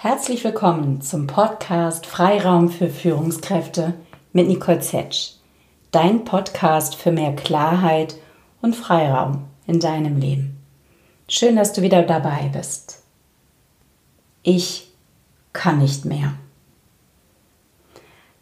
Herzlich willkommen zum Podcast Freiraum für Führungskräfte mit Nicole Zetsch. Dein Podcast für mehr Klarheit und Freiraum in deinem Leben. Schön, dass du wieder dabei bist. Ich kann nicht mehr.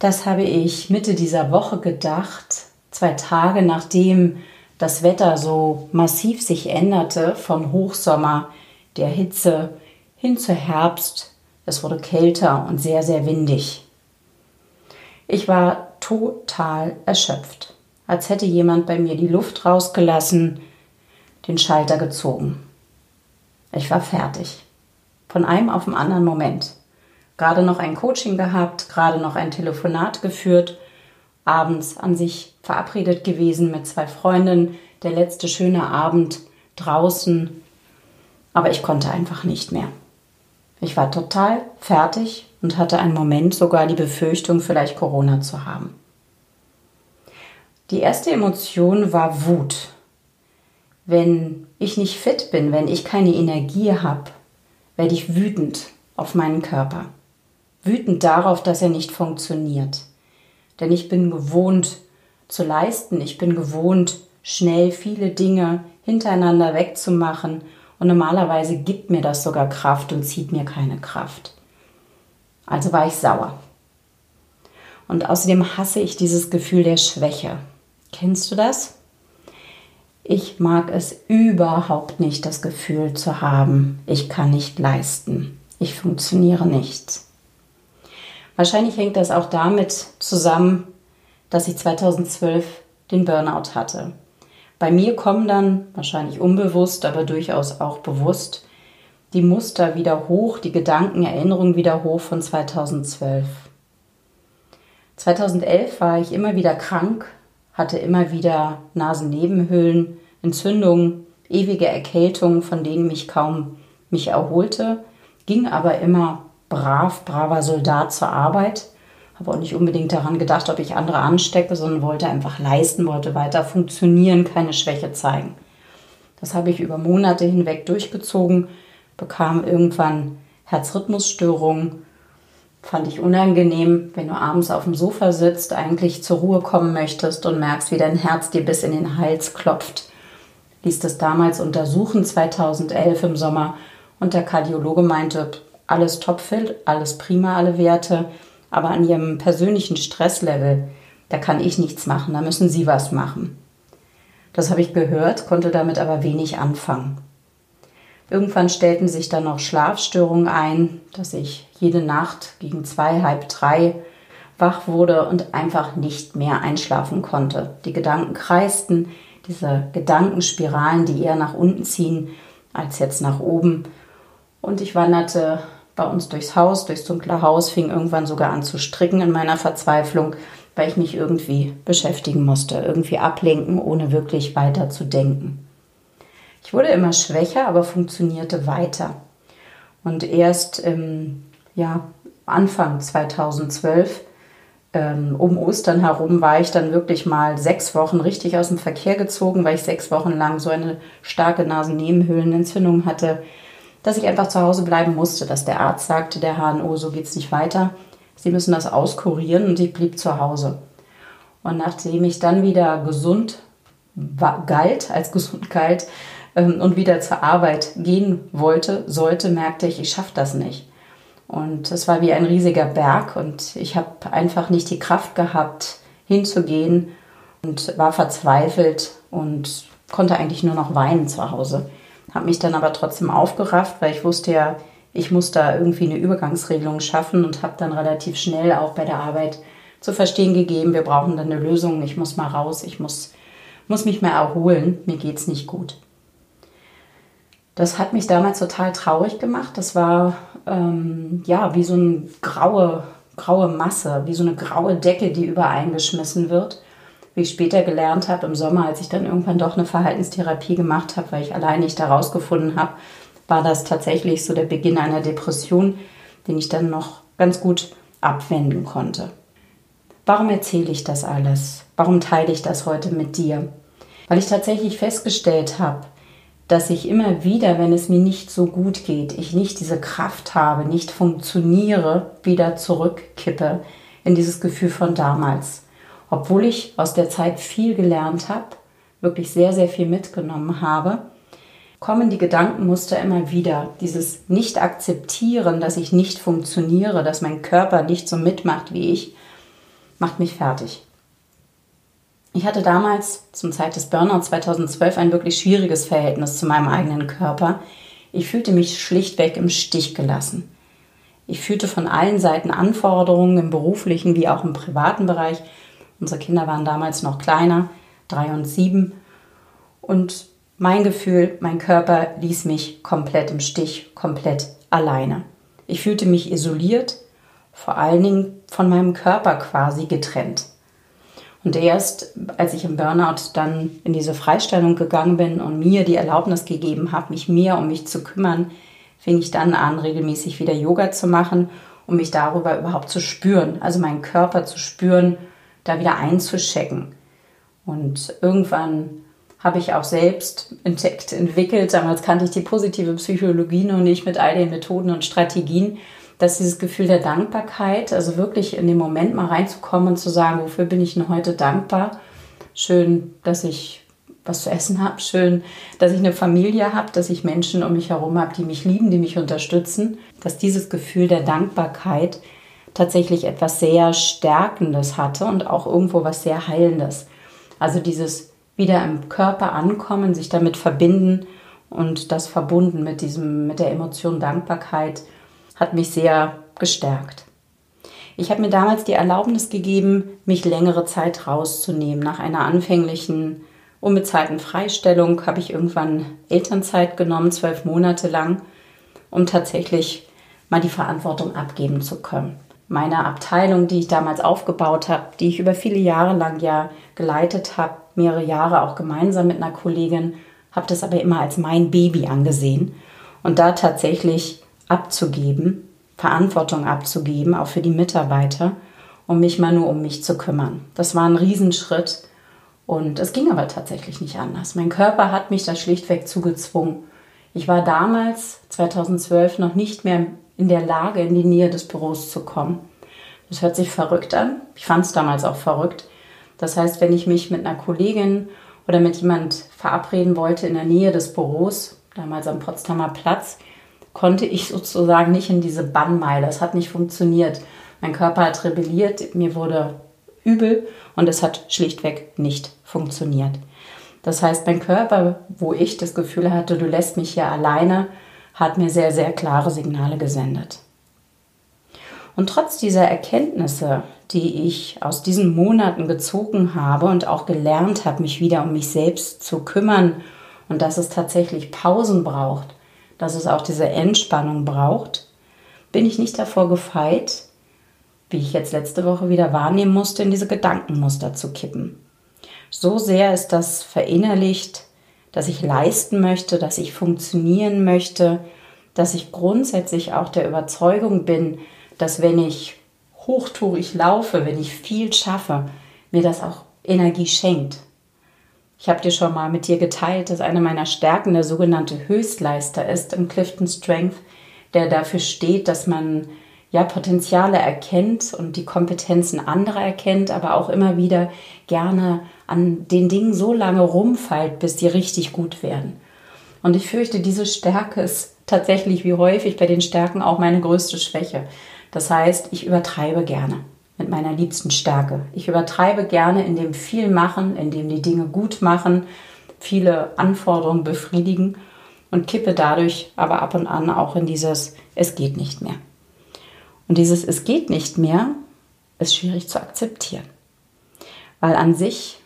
Das habe ich Mitte dieser Woche gedacht, zwei Tage nachdem das Wetter so massiv sich änderte vom Hochsommer, der Hitze hin zu Herbst es wurde kälter und sehr, sehr windig. Ich war total erschöpft, als hätte jemand bei mir die Luft rausgelassen, den Schalter gezogen. Ich war fertig. Von einem auf den anderen Moment. Gerade noch ein Coaching gehabt, gerade noch ein Telefonat geführt, abends an sich verabredet gewesen mit zwei Freundinnen, der letzte schöne Abend draußen, aber ich konnte einfach nicht mehr. Ich war total fertig und hatte einen Moment sogar die Befürchtung, vielleicht Corona zu haben. Die erste Emotion war Wut. Wenn ich nicht fit bin, wenn ich keine Energie habe, werde ich wütend auf meinen Körper. Wütend darauf, dass er nicht funktioniert. Denn ich bin gewohnt zu leisten, ich bin gewohnt, schnell viele Dinge hintereinander wegzumachen und normalerweise gibt mir das sogar Kraft und zieht mir keine Kraft. Also war ich sauer. Und außerdem hasse ich dieses Gefühl der Schwäche. Kennst du das? Ich mag es überhaupt nicht, das Gefühl zu haben, ich kann nicht leisten, ich funktioniere nicht. Wahrscheinlich hängt das auch damit zusammen, dass ich 2012 den Burnout hatte. Bei mir kommen dann, wahrscheinlich unbewusst, aber durchaus auch bewusst, die Muster wieder hoch, die Gedanken, Erinnerungen wieder hoch von 2012. 2011 war ich immer wieder krank, hatte immer wieder Nasennebenhöhlen, Entzündungen, ewige Erkältungen, von denen mich kaum mich erholte, ging aber immer brav, braver Soldat zur Arbeit habe auch nicht unbedingt daran gedacht, ob ich andere anstecke, sondern wollte einfach leisten, wollte weiter funktionieren, keine Schwäche zeigen. Das habe ich über Monate hinweg durchgezogen, bekam irgendwann Herzrhythmusstörungen, fand ich unangenehm, wenn du abends auf dem Sofa sitzt, eigentlich zur Ruhe kommen möchtest und merkst, wie dein Herz dir bis in den Hals klopft. Ließ das damals untersuchen, 2011 im Sommer, und der Kardiologe meinte, alles topfit, alles prima, alle Werte aber an ihrem persönlichen Stresslevel, da kann ich nichts machen, da müssen sie was machen. Das habe ich gehört, konnte damit aber wenig anfangen. Irgendwann stellten sich dann noch Schlafstörungen ein, dass ich jede Nacht gegen zwei, halb drei wach wurde und einfach nicht mehr einschlafen konnte. Die Gedanken kreisten, diese Gedankenspiralen, die eher nach unten ziehen als jetzt nach oben. Und ich wanderte bei uns durchs Haus, durchs dunkle Haus, fing irgendwann sogar an zu stricken in meiner Verzweiflung, weil ich mich irgendwie beschäftigen musste, irgendwie ablenken, ohne wirklich weiter zu denken. Ich wurde immer schwächer, aber funktionierte weiter. Und erst im ja, Anfang 2012, ähm, um Ostern herum, war ich dann wirklich mal sechs Wochen richtig aus dem Verkehr gezogen, weil ich sechs Wochen lang so eine starke Nasennebenhöhlenentzündung hatte, dass ich einfach zu Hause bleiben musste, dass der Arzt sagte, der HNO, so geht es nicht weiter. Sie müssen das auskurieren und ich blieb zu Hause. Und nachdem ich dann wieder gesund galt, als gesund galt ähm, und wieder zur Arbeit gehen wollte, sollte, merkte ich, ich schaffe das nicht. Und es war wie ein riesiger Berg und ich habe einfach nicht die Kraft gehabt, hinzugehen und war verzweifelt und konnte eigentlich nur noch weinen zu Hause habe mich dann aber trotzdem aufgerafft, weil ich wusste ja, ich muss da irgendwie eine Übergangsregelung schaffen und habe dann relativ schnell auch bei der Arbeit zu verstehen gegeben, wir brauchen dann eine Lösung, ich muss mal raus, ich muss, muss mich mal erholen, mir geht es nicht gut. Das hat mich damals total traurig gemacht. Das war ähm, ja wie so eine graue, graue Masse, wie so eine graue Decke, die übereingeschmissen wird wie ich später gelernt habe im Sommer, als ich dann irgendwann doch eine Verhaltenstherapie gemacht habe, weil ich allein nicht herausgefunden habe, war das tatsächlich so der Beginn einer Depression, den ich dann noch ganz gut abwenden konnte. Warum erzähle ich das alles? Warum teile ich das heute mit dir? Weil ich tatsächlich festgestellt habe, dass ich immer wieder, wenn es mir nicht so gut geht, ich nicht diese Kraft habe, nicht funktioniere, wieder zurückkippe in dieses Gefühl von damals. Obwohl ich aus der Zeit viel gelernt habe, wirklich sehr, sehr viel mitgenommen habe, kommen die Gedankenmuster immer wieder. Dieses Nicht-Akzeptieren, dass ich nicht funktioniere, dass mein Körper nicht so mitmacht wie ich, macht mich fertig. Ich hatte damals zum Zeit des Burnout 2012 ein wirklich schwieriges Verhältnis zu meinem eigenen Körper. Ich fühlte mich schlichtweg im Stich gelassen. Ich fühlte von allen Seiten Anforderungen im beruflichen wie auch im privaten Bereich. Unsere Kinder waren damals noch kleiner, drei und sieben. Und mein Gefühl, mein Körper ließ mich komplett im Stich, komplett alleine. Ich fühlte mich isoliert, vor allen Dingen von meinem Körper quasi getrennt. Und erst als ich im Burnout dann in diese Freistellung gegangen bin und mir die Erlaubnis gegeben habe, mich mehr um mich zu kümmern, fing ich dann an, regelmäßig wieder Yoga zu machen, um mich darüber überhaupt zu spüren, also meinen Körper zu spüren, da wieder einzuschecken. Und irgendwann habe ich auch selbst entdeckt, entwickelt, damals kannte ich die positive Psychologie noch nicht mit all den Methoden und Strategien, dass dieses Gefühl der Dankbarkeit, also wirklich in den Moment mal reinzukommen und zu sagen, wofür bin ich denn heute dankbar? Schön, dass ich was zu essen habe, schön, dass ich eine Familie habe, dass ich Menschen um mich herum habe, die mich lieben, die mich unterstützen, dass dieses Gefühl der Dankbarkeit tatsächlich etwas sehr Stärkendes hatte und auch irgendwo was sehr Heilendes. Also dieses wieder im Körper ankommen, sich damit verbinden und das verbunden mit diesem, mit der Emotion Dankbarkeit hat mich sehr gestärkt. Ich habe mir damals die Erlaubnis gegeben, mich längere Zeit rauszunehmen. Nach einer anfänglichen unbezahlten Freistellung habe ich irgendwann Elternzeit genommen, zwölf Monate lang, um tatsächlich mal die Verantwortung abgeben zu können. Meine Abteilung, die ich damals aufgebaut habe, die ich über viele Jahre lang ja geleitet habe, mehrere Jahre auch gemeinsam mit einer Kollegin, habe das aber immer als mein Baby angesehen und da tatsächlich abzugeben, Verantwortung abzugeben, auch für die Mitarbeiter, um mich mal nur um mich zu kümmern. Das war ein Riesenschritt und es ging aber tatsächlich nicht anders. Mein Körper hat mich da schlichtweg zugezwungen. Ich war damals, 2012, noch nicht mehr in der Lage, in die Nähe des Büros zu kommen. Das hört sich verrückt an. Ich fand es damals auch verrückt. Das heißt, wenn ich mich mit einer Kollegin oder mit jemand verabreden wollte in der Nähe des Büros, damals am Potsdamer Platz, konnte ich sozusagen nicht in diese Bannmeile. Es hat nicht funktioniert. Mein Körper hat rebelliert, mir wurde übel und es hat schlichtweg nicht funktioniert. Das heißt, mein Körper, wo ich das Gefühl hatte, du lässt mich hier alleine, hat mir sehr, sehr klare Signale gesendet. Und trotz dieser Erkenntnisse, die ich aus diesen Monaten gezogen habe und auch gelernt habe, mich wieder um mich selbst zu kümmern und dass es tatsächlich Pausen braucht, dass es auch diese Entspannung braucht, bin ich nicht davor gefeit, wie ich jetzt letzte Woche wieder wahrnehmen musste, in diese Gedankenmuster zu kippen. So sehr ist das verinnerlicht, dass ich leisten möchte, dass ich funktionieren möchte, dass ich grundsätzlich auch der Überzeugung bin, dass wenn ich hochtourig laufe, wenn ich viel schaffe, mir das auch Energie schenkt. Ich habe dir schon mal mit dir geteilt, dass eine meiner Stärken der sogenannte Höchstleister ist im Clifton Strength, der dafür steht, dass man ja Potenziale erkennt und die Kompetenzen anderer erkennt, aber auch immer wieder gerne an den Dingen so lange rumfeilt, bis die richtig gut werden. Und ich fürchte, diese Stärke ist tatsächlich wie häufig bei den Stärken auch meine größte Schwäche. Das heißt, ich übertreibe gerne mit meiner liebsten Stärke. Ich übertreibe gerne in dem viel machen, in dem die Dinge gut machen, viele Anforderungen befriedigen und kippe dadurch aber ab und an auch in dieses Es geht nicht mehr. Und dieses Es geht nicht mehr ist schwierig zu akzeptieren. Weil an sich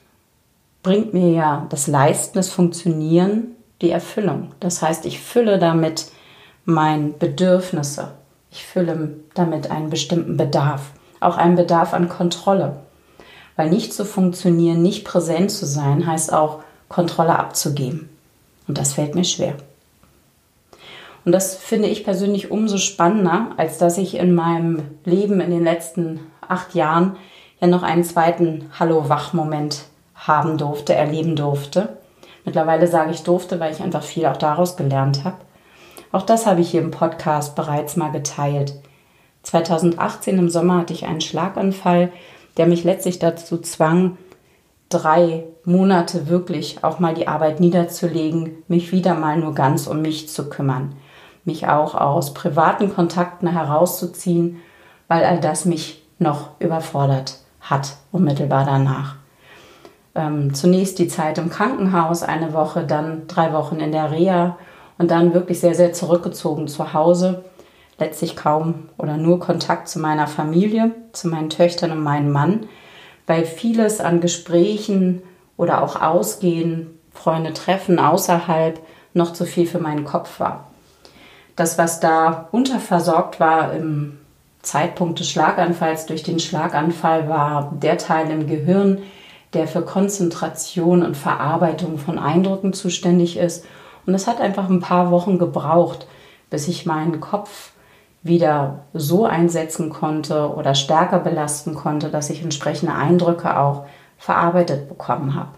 bringt mir ja das Leisten, das Funktionieren die Erfüllung. Das heißt, ich fülle damit meine Bedürfnisse. Ich fülle damit einen bestimmten Bedarf auch einen Bedarf an Kontrolle. Weil nicht zu funktionieren, nicht präsent zu sein, heißt auch Kontrolle abzugeben. Und das fällt mir schwer. Und das finde ich persönlich umso spannender, als dass ich in meinem Leben in den letzten acht Jahren ja noch einen zweiten Hallo-Wach-Moment haben durfte, erleben durfte. Mittlerweile sage ich durfte, weil ich einfach viel auch daraus gelernt habe. Auch das habe ich hier im Podcast bereits mal geteilt. 2018 im Sommer hatte ich einen Schlaganfall, der mich letztlich dazu zwang, drei Monate wirklich auch mal die Arbeit niederzulegen, mich wieder mal nur ganz um mich zu kümmern, mich auch aus privaten Kontakten herauszuziehen, weil all das mich noch überfordert hat, unmittelbar danach. Ähm, zunächst die Zeit im Krankenhaus, eine Woche, dann drei Wochen in der Reha und dann wirklich sehr, sehr zurückgezogen zu Hause. Letztlich kaum oder nur Kontakt zu meiner Familie, zu meinen Töchtern und meinem Mann weil vieles an Gesprächen oder auch Ausgehen, Freunde treffen außerhalb noch zu viel für meinen Kopf war. Das, was da unterversorgt war im Zeitpunkt des Schlaganfalls durch den Schlaganfall, war der Teil im Gehirn, der für Konzentration und Verarbeitung von Eindrücken zuständig ist. Und es hat einfach ein paar Wochen gebraucht, bis ich meinen Kopf wieder so einsetzen konnte oder stärker belasten konnte, dass ich entsprechende Eindrücke auch verarbeitet bekommen habe.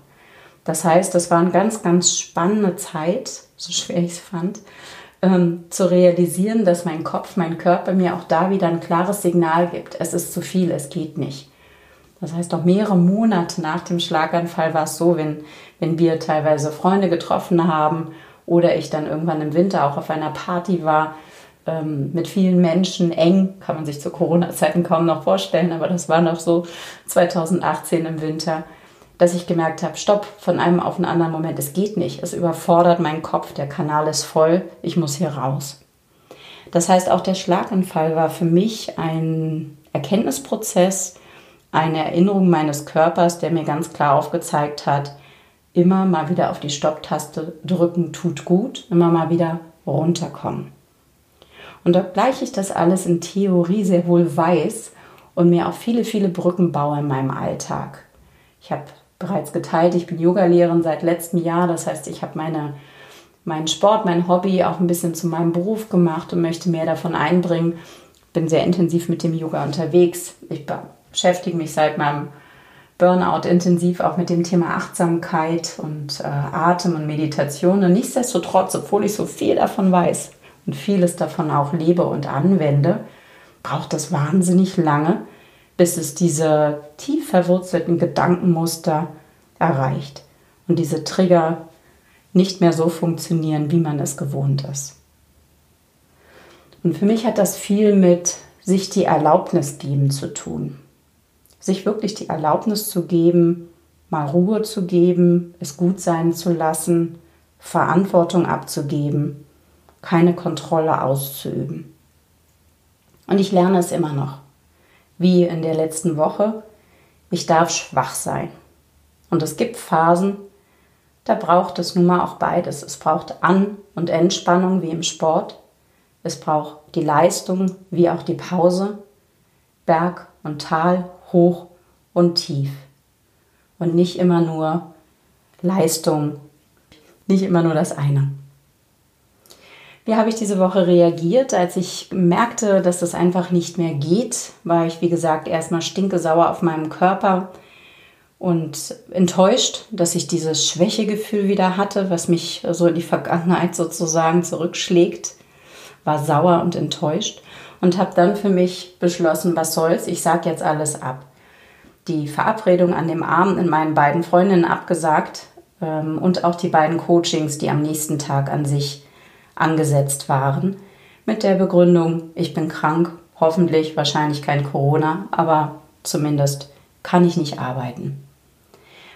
Das heißt, das war eine ganz, ganz spannende Zeit, so schwer ich es fand, ähm, zu realisieren, dass mein Kopf, mein Körper mir auch da wieder ein klares Signal gibt. Es ist zu viel, es geht nicht. Das heißt, auch mehrere Monate nach dem Schlaganfall war es so, wenn, wenn wir teilweise Freunde getroffen haben oder ich dann irgendwann im Winter auch auf einer Party war, ähm, mit vielen Menschen eng, kann man sich zu Corona-Zeiten kaum noch vorstellen, aber das war noch so 2018 im Winter, dass ich gemerkt habe, stopp, von einem auf einen anderen Moment, es geht nicht, es überfordert meinen Kopf, der Kanal ist voll, ich muss hier raus. Das heißt, auch der Schlaganfall war für mich ein Erkenntnisprozess, eine Erinnerung meines Körpers, der mir ganz klar aufgezeigt hat, immer mal wieder auf die Stopptaste drücken tut gut, immer mal wieder runterkommen. Und obgleich ich das alles in Theorie sehr wohl weiß und mir auch viele, viele Brücken baue in meinem Alltag. Ich habe bereits geteilt, ich bin Yogalehrerin seit letztem Jahr. Das heißt, ich habe meine, meinen Sport, mein Hobby auch ein bisschen zu meinem Beruf gemacht und möchte mehr davon einbringen. Bin sehr intensiv mit dem Yoga unterwegs. Ich beschäftige mich seit meinem Burnout intensiv auch mit dem Thema Achtsamkeit und äh, Atem und Meditation. Und nichtsdestotrotz, obwohl ich so viel davon weiß, und vieles davon auch lebe und anwende, braucht es wahnsinnig lange, bis es diese tief verwurzelten Gedankenmuster erreicht und diese Trigger nicht mehr so funktionieren, wie man es gewohnt ist. Und für mich hat das viel mit sich die Erlaubnis geben zu tun. Sich wirklich die Erlaubnis zu geben, mal Ruhe zu geben, es gut sein zu lassen, Verantwortung abzugeben keine Kontrolle auszuüben. Und ich lerne es immer noch. Wie in der letzten Woche. Ich darf schwach sein. Und es gibt Phasen, da braucht es nun mal auch beides. Es braucht An- und Entspannung wie im Sport. Es braucht die Leistung wie auch die Pause. Berg und Tal, hoch und tief. Und nicht immer nur Leistung, nicht immer nur das eine. Wie habe ich diese Woche reagiert? Als ich merkte, dass das einfach nicht mehr geht, war ich, wie gesagt, erstmal stinkesauer auf meinem Körper und enttäuscht, dass ich dieses Schwächegefühl wieder hatte, was mich so in die Vergangenheit sozusagen zurückschlägt. War sauer und enttäuscht und habe dann für mich beschlossen, was soll's, ich sage jetzt alles ab. Die Verabredung an dem Abend in meinen beiden Freundinnen abgesagt ähm, und auch die beiden Coachings, die am nächsten Tag an sich angesetzt waren, mit der Begründung, ich bin krank, hoffentlich, wahrscheinlich kein Corona, aber zumindest kann ich nicht arbeiten.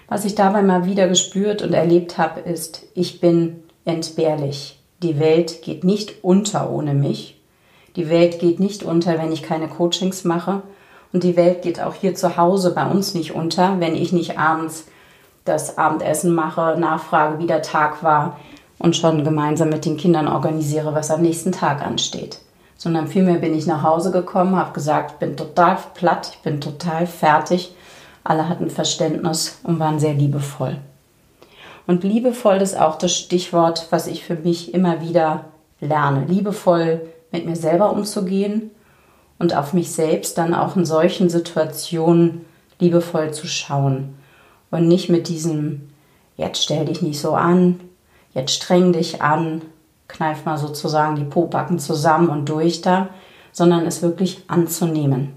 Was ich dabei mal wieder gespürt und erlebt habe, ist, ich bin entbehrlich. Die Welt geht nicht unter ohne mich. Die Welt geht nicht unter, wenn ich keine Coachings mache. Und die Welt geht auch hier zu Hause bei uns nicht unter, wenn ich nicht abends das Abendessen mache, nachfrage, wie der Tag war, und schon gemeinsam mit den Kindern organisiere, was am nächsten Tag ansteht. Sondern vielmehr bin ich nach Hause gekommen, habe gesagt, ich bin total platt, ich bin total fertig. Alle hatten Verständnis und waren sehr liebevoll. Und liebevoll ist auch das Stichwort, was ich für mich immer wieder lerne. Liebevoll mit mir selber umzugehen und auf mich selbst dann auch in solchen Situationen liebevoll zu schauen und nicht mit diesem jetzt stell dich nicht so an, jetzt streng dich an, kneif mal sozusagen die Pobacken zusammen und durch da, sondern es wirklich anzunehmen.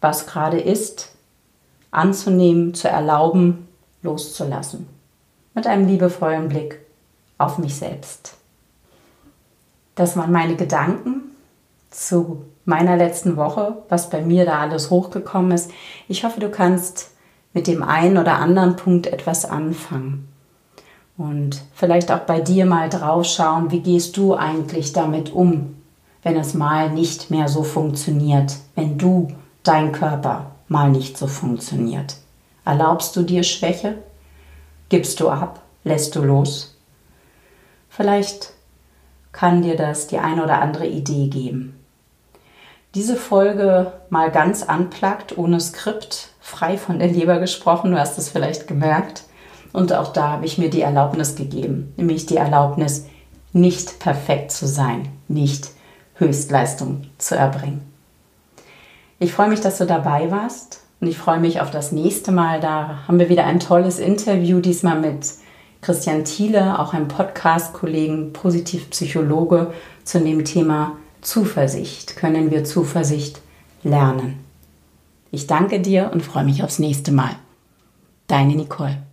Was gerade ist, anzunehmen, zu erlauben, loszulassen. Mit einem liebevollen Blick auf mich selbst. Das waren meine Gedanken zu meiner letzten Woche, was bei mir da alles hochgekommen ist. Ich hoffe, du kannst mit dem einen oder anderen Punkt etwas anfangen. Und vielleicht auch bei dir mal drauf schauen, wie gehst du eigentlich damit um, wenn es mal nicht mehr so funktioniert, wenn du, dein Körper, mal nicht so funktioniert. Erlaubst du dir Schwäche? Gibst du ab? Lässt du los? Vielleicht kann dir das die eine oder andere Idee geben. Diese Folge mal ganz anplagt, ohne Skript, frei von der Leber gesprochen, du hast es vielleicht gemerkt. Und auch da habe ich mir die Erlaubnis gegeben, nämlich die Erlaubnis, nicht perfekt zu sein, nicht Höchstleistung zu erbringen. Ich freue mich, dass du dabei warst und ich freue mich auf das nächste Mal. Da haben wir wieder ein tolles Interview, diesmal mit Christian Thiele, auch ein Podcast-Kollegen, Positivpsychologe, zu dem Thema Zuversicht. Können wir Zuversicht lernen? Ich danke dir und freue mich aufs nächste Mal. Deine Nicole.